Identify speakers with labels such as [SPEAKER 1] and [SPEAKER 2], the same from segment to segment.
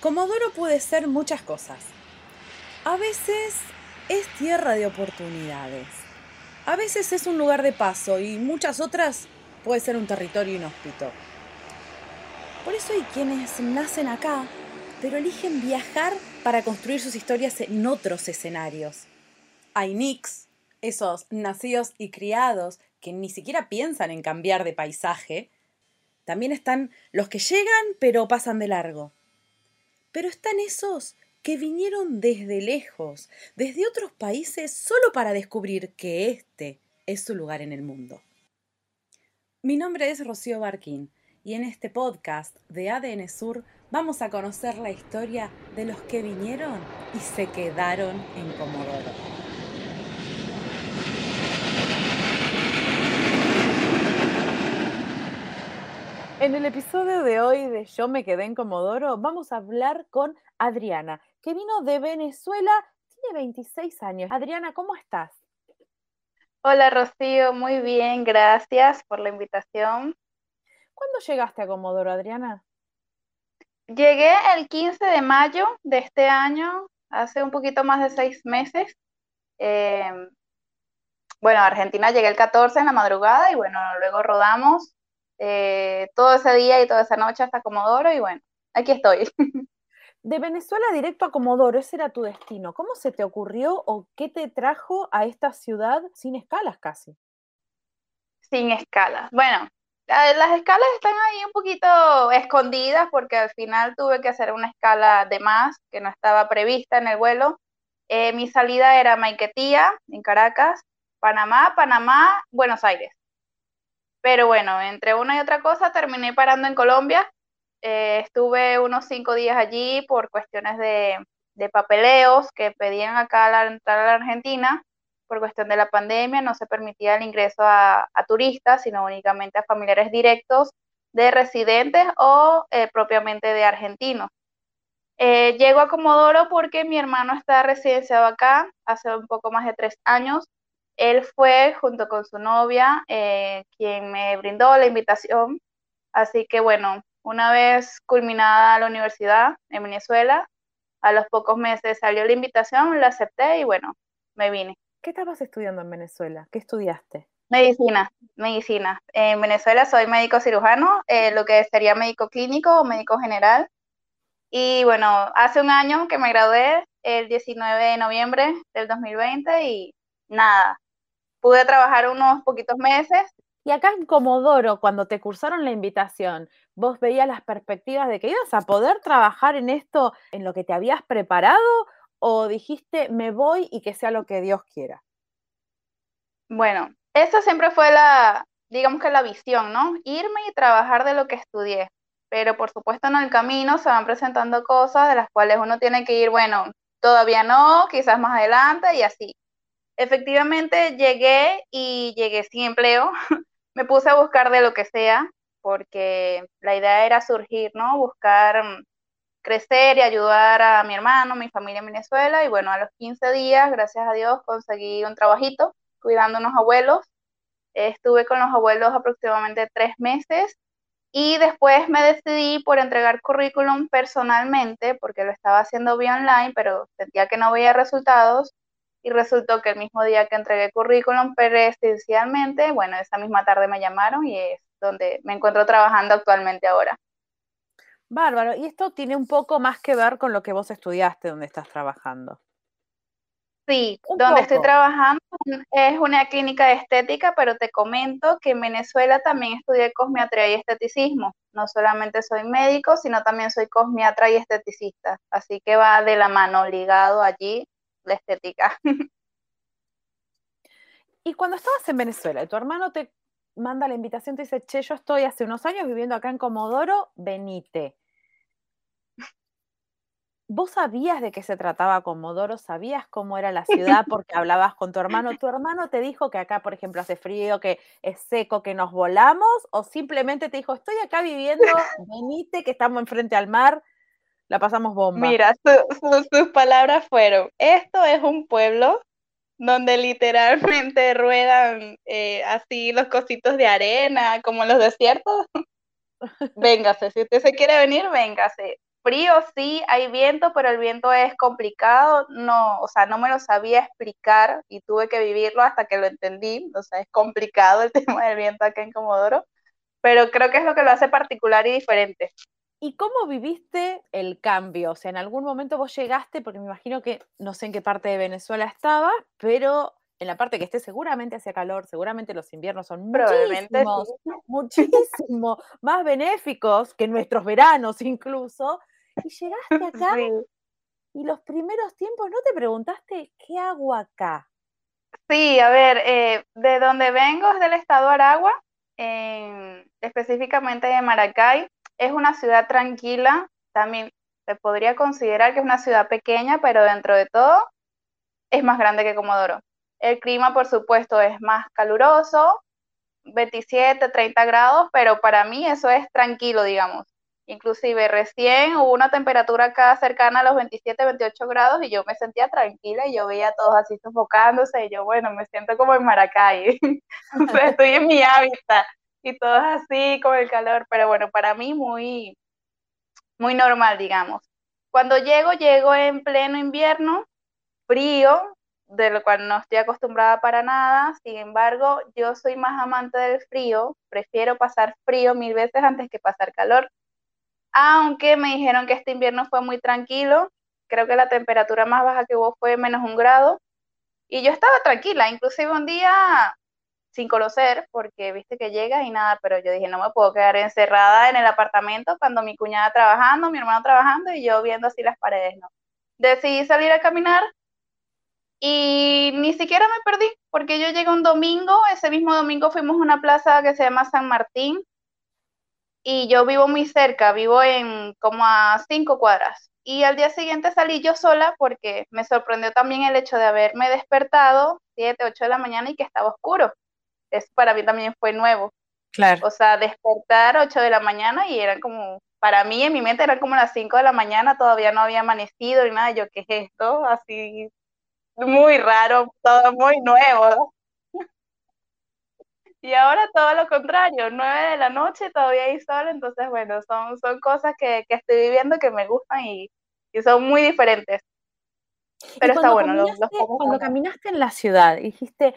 [SPEAKER 1] Comodoro puede ser muchas cosas. A veces es tierra de oportunidades. A veces es un lugar de paso y muchas otras puede ser un territorio inhóspito. Por eso hay quienes nacen acá, pero eligen viajar para construir sus historias en otros escenarios. Hay Nicks, esos nacidos y criados que ni siquiera piensan en cambiar de paisaje. También están los que llegan pero pasan de largo. Pero están esos que vinieron desde lejos, desde otros países, solo para descubrir que este es su lugar en el mundo. Mi nombre es Rocío Barquín y en este podcast de ADN Sur vamos a conocer la historia de los que vinieron y se quedaron en Comodoro. En el episodio de hoy de Yo me quedé en Comodoro, vamos a hablar con Adriana, que vino de Venezuela, tiene 26 años. Adriana, ¿cómo estás?
[SPEAKER 2] Hola Rocío, muy bien, gracias por la invitación.
[SPEAKER 1] ¿Cuándo llegaste a Comodoro, Adriana?
[SPEAKER 2] Llegué el 15 de mayo de este año, hace un poquito más de seis meses. Em, bueno, a Argentina llegué el 14 en la madrugada y bueno, luego rodamos eh, todo ese día y toda esa noche hasta Comodoro y bueno, aquí estoy.
[SPEAKER 1] De Venezuela directo a Comodoro, ese era tu destino. ¿Cómo se te ocurrió o qué te trajo a esta ciudad sin escalas casi?
[SPEAKER 2] Sin escalas. Bueno, las escalas están ahí un poquito escondidas porque al final tuve que hacer una escala de más que no estaba prevista en el vuelo. Eh, mi salida era Maiquetía, en Caracas, Panamá, Panamá, Buenos Aires. Pero bueno, entre una y otra cosa terminé parando en Colombia. Eh, estuve unos cinco días allí por cuestiones de, papeleos que pedían acá al entrar a la Argentina. Por cuestión de la pandemia no se permitía el ingreso a, turistas, sino únicamente a familiares directos de residentes o eh, propiamente de argentinos. Eh, llego a Comodoro porque mi hermano está residenciado acá hace un poco más de tres años él fue junto con su novia eh, quien me brindó la invitación. Así que bueno, una vez culminada la universidad en Venezuela, a los pocos meses salió la invitación, la acepté y bueno, me vine.
[SPEAKER 1] ¿Qué estabas estudiando en Venezuela? ¿Qué estudiaste?
[SPEAKER 2] Medicina, medicina. En Venezuela soy médico cirujano, eh, lo que sería médico clínico o médico general. Y bueno, hace un año que me gradué, el 19 de noviembre del 2020 y nada, pude trabajar unos poquitos meses.
[SPEAKER 1] Y acá en Comodoro, cuando te cursaron la invitación, ¿vos veías las perspectivas de que ibas a poder trabajar en esto, en lo que te habías preparado? ¿O dijiste, me voy y que sea lo que Dios quiera?
[SPEAKER 2] Bueno, esa siempre fue la, digamos que la visión, ¿no? Irme y trabajar de lo que estudié. Pero por supuesto en el camino se van presentando cosas de las cuales uno tiene que ir, bueno, todavía no, quizás más adelante y así. Efectivamente llegué y llegué sin empleo. Me puse a buscar de lo que sea, porque la idea era surgir, ¿no? Buscar mm, crecer y ayudar a mi hermano, mi familia en Venezuela. Y bueno, a los 15 días, gracias a Dios, conseguí un trabajito cuidando a unos abuelos. Estuve con los abuelos aproximadamente tres meses y después me decidí por entregar currículum personalmente, porque lo estaba haciendo vía online, pero sentía que no veía resultados y resultó que el mismo día que entregué currículum presencialmente, bueno, esa misma tarde me llamaron y es donde me encuentro trabajando actualmente ahora.
[SPEAKER 1] Bárbaro, y esto tiene un poco más que ver con lo que vos estudiaste, donde estás trabajando.
[SPEAKER 2] Sí, donde estoy trabajando es una clínica de estética, pero te comento que en Venezuela también estudié cosmiatría y esteticismo. No solamente soy médico, sino también soy cosmiatra y esteticista. Así que va de la mano ligado allí la estética.
[SPEAKER 1] Y cuando estabas en Venezuela tu hermano te manda la invitación, te dice, che, yo estoy hace unos años viviendo acá en Comodoro, venite. ¿Vos sabías de qué se trataba Comodoro? ¿Sabías cómo era la ciudad porque hablabas con tu hermano? ¿Tu hermano te dijo que acá, por ejemplo, hace frío, que es seco, que nos volamos? ¿O simplemente te dijo, estoy acá viviendo, venite, que estamos enfrente al mar? La pasamos bomba.
[SPEAKER 2] Mira, sus palabras fueron, esto es un pueblo donde literalmente ruedan eh, así los cositos de arena, como en los desiertos. véngase, si usted se quiere venir, véngase. frío sí, hay viento, pero el viento es complicado, no, o sea, no me lo sabía explicar y tuve que vivirlo hasta que lo entendí, o sea, es complicado el tema del viento acá en Comodoro, pero creo que es lo que lo hace particular y diferente.
[SPEAKER 1] ¿Y cómo viviste el cambio? O sea, en algún momento vos llegaste, porque me imagino que no sé en qué parte de Venezuela estaba, pero en la parte que esté seguramente hacía calor, seguramente los inviernos son muchísimos, muchísimo más benéficos que nuestros veranos incluso. Y llegaste acá y los primeros tiempos no te preguntaste qué hago acá.
[SPEAKER 2] Sí, a ver, eh, de donde vengo es del estado Aragua, específicamente de Maracay es una ciudad tranquila, también se podría considerar que es una ciudad pequeña, pero dentro de todo es más grande que Comodoro. El clima, por supuesto, es más caluroso, 27, 30 grados, pero para mí eso es tranquilo, digamos. Inclusive recién hubo una temperatura acá cercana a los 27, 28 grados y yo me sentía tranquila y yo veía a todos así sofocándose y yo, bueno, me siento como en Maracay, estoy en mi hábitat y todos así con el calor, pero bueno, para mí muy, muy normal, digamos. Cuando llego, llego en pleno invierno, frío, de lo cual no estoy acostumbrada para nada, sin embargo, yo soy más amante del frío, prefiero pasar frío mil veces antes que pasar calor, aunque me dijeron que este invierno fue muy tranquilo, creo que la temperatura más baja que hubo fue menos un grado, y yo estaba tranquila, inclusive un día sin conocer, porque viste que llegas y nada, pero yo dije, no me puedo quedar encerrada en el apartamento cuando mi cuñada trabajando, mi hermano trabajando y yo viendo así las paredes, ¿no? Decidí salir a caminar y ni siquiera me perdí, porque yo llegué un domingo, ese mismo domingo fuimos a una plaza que se llama San Martín y yo vivo muy cerca, vivo en como a cinco cuadras. Y al día siguiente salí yo sola porque me sorprendió también el hecho de haberme despertado 7, 8 de la mañana y que estaba oscuro eso para mí también fue nuevo.
[SPEAKER 1] Claro.
[SPEAKER 2] O sea, despertar 8 de la mañana y eran como, para mí en mi mente eran como las 5 de la mañana, todavía no había amanecido ni nada. Yo, ¿qué es esto? Así, muy raro, todo muy nuevo. Y ahora todo lo contrario, 9 de la noche todavía hay sol, entonces bueno, son, son cosas que, que estoy viviendo que me gustan y, y son muy diferentes.
[SPEAKER 1] Pero está bueno. cuando caminaste en la ciudad, dijiste,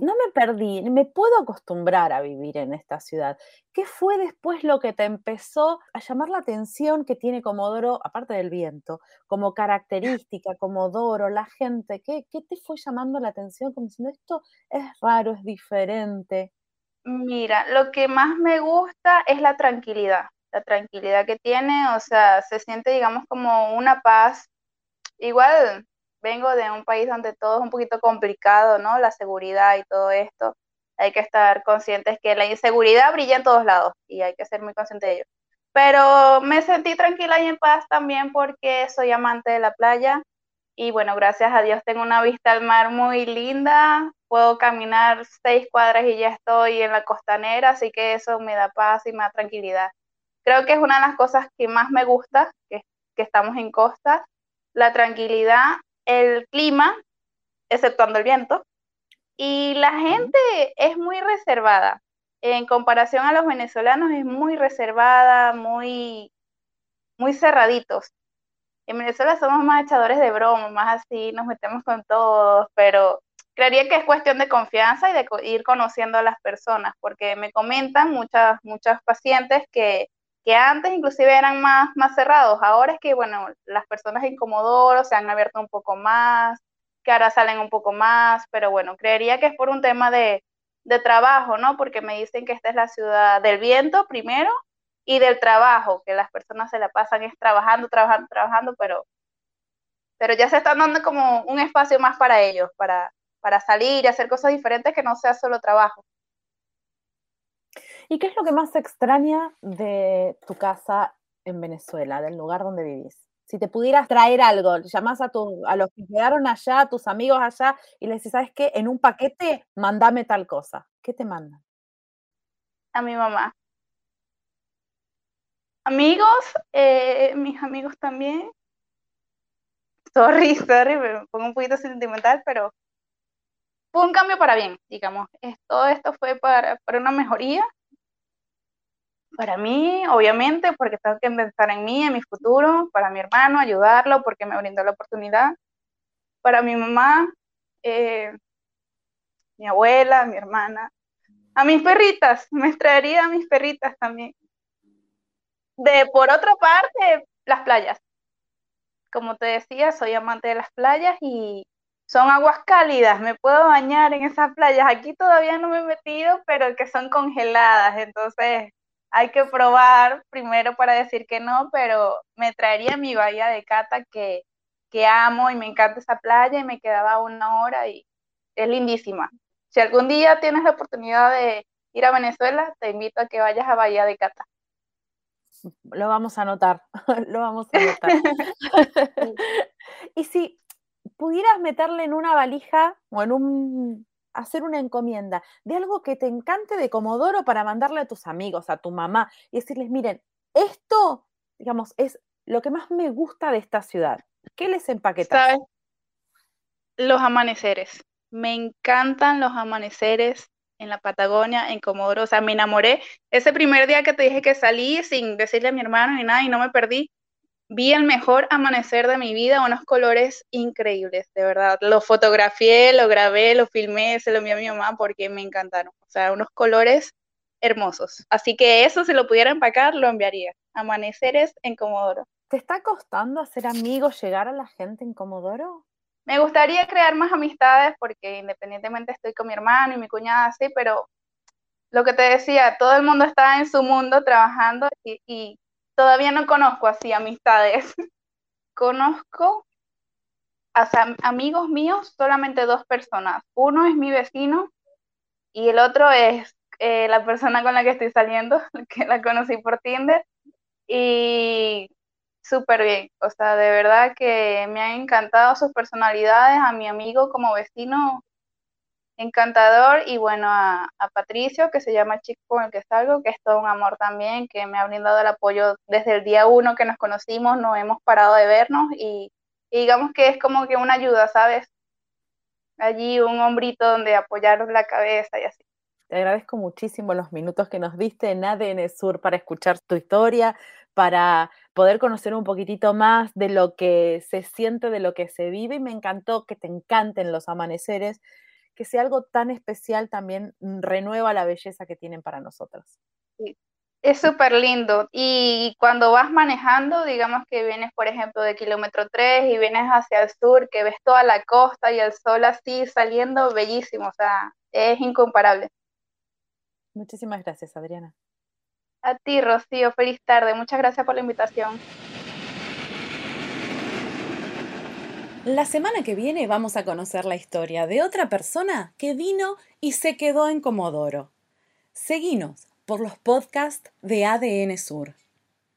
[SPEAKER 1] no me perdí, me puedo acostumbrar a vivir en esta ciudad. ¿Qué fue después lo que te empezó a llamar la atención que tiene Comodoro, aparte del viento, como característica, Comodoro, la gente? ¿Qué, qué te fue llamando la atención como diciendo esto es raro, es diferente?
[SPEAKER 2] Mira, lo que más me gusta es la tranquilidad, la tranquilidad que tiene, o sea, se siente, digamos, como una paz. Igual vengo de un país donde todo es un poquito complicado, ¿no? La seguridad y todo esto. Hay que estar conscientes que la inseguridad brilla en todos lados y hay que ser muy consciente de ello. Pero me sentí tranquila y en paz también porque soy amante de la playa y bueno, gracias a Dios tengo una vista al mar muy linda. Puedo caminar seis cuadras y ya estoy en la costanera, así que eso me da paz y me da tranquilidad. Creo que es una de las cosas que más me gusta, que, que estamos en costa, la tranquilidad el clima, exceptuando el viento, y la gente es muy reservada. En comparación a los venezolanos es muy reservada, muy, muy cerraditos. En Venezuela somos más echadores de broma, más así, nos metemos con todos, pero creería que es cuestión de confianza y de ir conociendo a las personas, porque me comentan muchas, muchas pacientes que que antes inclusive eran más, más cerrados. Ahora es que, bueno, las personas en Comodoro se han abierto un poco más, que ahora salen un poco más, pero bueno, creería que es por un tema de, de trabajo, ¿no? Porque me dicen que esta es la ciudad del viento primero y del trabajo, que las personas se la pasan es trabajando, trabajando, trabajando, pero, pero ya se están dando como un espacio más para ellos, para, para salir y hacer cosas diferentes que no sea solo trabajo.
[SPEAKER 1] ¿Y qué es lo que más extraña de tu casa en Venezuela, del lugar donde vivís? Si te pudieras traer algo, llamás a, tu, a los que quedaron allá, a tus amigos allá, y les decís, ¿sabes qué? En un paquete, mandame tal cosa. ¿Qué te mandan?
[SPEAKER 2] A mi mamá. Amigos, eh, mis amigos también. Sorry, sorry, me pongo un poquito sentimental, pero fue un cambio para bien, digamos. Todo esto fue para, para una mejoría Para mí, obviamente, porque tengo que pensar en mí, en mi futuro, para mi hermano, ayudarlo porque me brindó la oportunidad. Para mi mamá, eh, mi abuela, mi hermana, a mis perritas, me traería a mis perritas también. De por otra parte, las playas. Como te decía, soy amante de las playas y son aguas cálidas, me puedo bañar en esas playas. Aquí todavía no me he metido, pero que son congeladas, entonces hay que probar primero para decir que no, pero me traería mi bahía de Cata que, que amo y me encanta esa playa y me quedaba una hora y es lindísima. Si algún día tienes la oportunidad de ir a Venezuela, te invito a que vayas a Bahía de Cata.
[SPEAKER 1] Lo vamos a anotar, lo vamos a anotar. y si pudieras meterle en una valija o en un hacer una encomienda de algo que te encante de Comodoro para mandarle a tus amigos, a tu mamá y decirles, miren, esto, digamos, es lo que más me gusta de esta ciudad. ¿Qué les empaquetas? ¿Sabes?
[SPEAKER 2] Los amaneceres. Me encantan los amaneceres en la Patagonia, en Comodoro. O sea, me enamoré. Ese primer día que te dije que salí sin decirle a mi hermano ni nada y no me perdí, vi el mejor amanecer de mi vida, unos colores increíbles, de verdad. Lo fotografié, lo grabé, lo filmé, se lo envié a mi mamá porque me encantaron. O sea, unos colores hermosos. Así que eso, si lo pudiera empacar, lo enviaría. Amaneceres en Comodoro.
[SPEAKER 1] ¿Te está costando hacer amigos, llegar a la gente en Comodoro?
[SPEAKER 2] Me gustaría crear más amistades porque independientemente estoy con mi hermano y mi cuñada así, pero lo que te decía, todo el mundo está en su mundo trabajando y todavía no conozco así amistades. conozco a amigos míos solamente dos personas. Uno es mi vecino y el otro es eh, la persona con la que estoy saliendo, que la conocí por Tinder. Y súper bien, o sea, de verdad que me han encantado sus personalidades. A mi amigo como vecino encantador y bueno, a, Patricio, que se llama chico con el que salgo, que es todo un amor también, que me ha brindado el apoyo desde el día uno que nos conocimos, no hemos parado de vernos y, digamos que es como que una ayuda, ¿sabes? Allí un hombrito donde apoyar la cabeza y así.
[SPEAKER 1] Te agradezco muchísimo los minutos que nos diste en ADN Sur para escuchar tu historia, para poder conocer un poquitito más de lo que se siente, de lo que se vive y me encantó que te encanten los amaneceres que sea algo tan especial también mm, renueva la belleza que tienen para nosotros.
[SPEAKER 2] Es súper lindo. Y cuando vas manejando, digamos que vienes, por ejemplo, de kilómetro 3 y vienes hacia el sur, que ves toda la costa y el sol así saliendo, bellísimo. O sea, es incomparable.
[SPEAKER 1] Muchísimas gracias, Adriana.
[SPEAKER 2] A ti, Rocío, feliz tarde. Muchas gracias por la invitación.
[SPEAKER 1] La semana que viene vamos a conocer la historia de otra persona que vino y se quedó en Comodoro. Seguinos por los podcasts de ADN Sur.